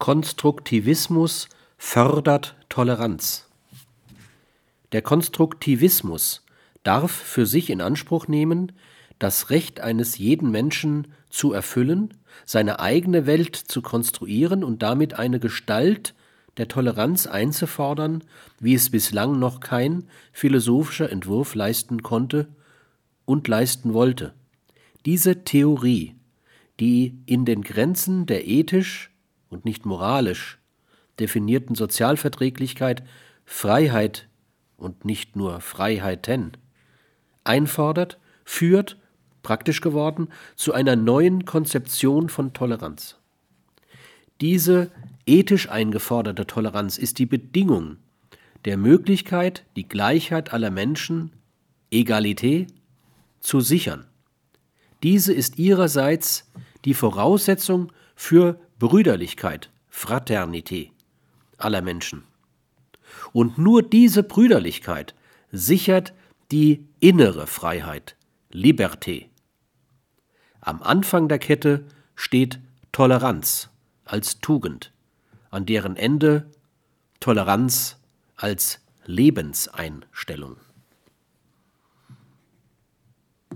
Konstruktivismus fördert Toleranz. Der Konstruktivismus darf für sich in Anspruch nehmen, das Recht eines jeden Menschen zu erfüllen, seine eigene Welt zu konstruieren und damit eine Gestalt der Toleranz einzufordern, wie es bislang noch kein philosophischer Entwurf leisten konnte und leisten wollte. Diese Theorie, die in den Grenzen der ethisch und nicht moralisch definierten Sozialverträglichkeit Freiheit und nicht nur Freiheiten einfordert, führt, praktisch geworden, zu einer neuen Konzeption von Toleranz. Diese ethisch eingeforderte Toleranz ist die Bedingung der Möglichkeit, die Gleichheit aller Menschen, Egalité, zu sichern. Diese ist ihrerseits die Voraussetzung für Brüderlichkeit, Fraternité aller Menschen. Und nur diese Brüderlichkeit sichert die innere Freiheit, Liberté. Am Anfang der Kette steht Toleranz als Tugend, an deren Ende Toleranz als Lebenseinstellung.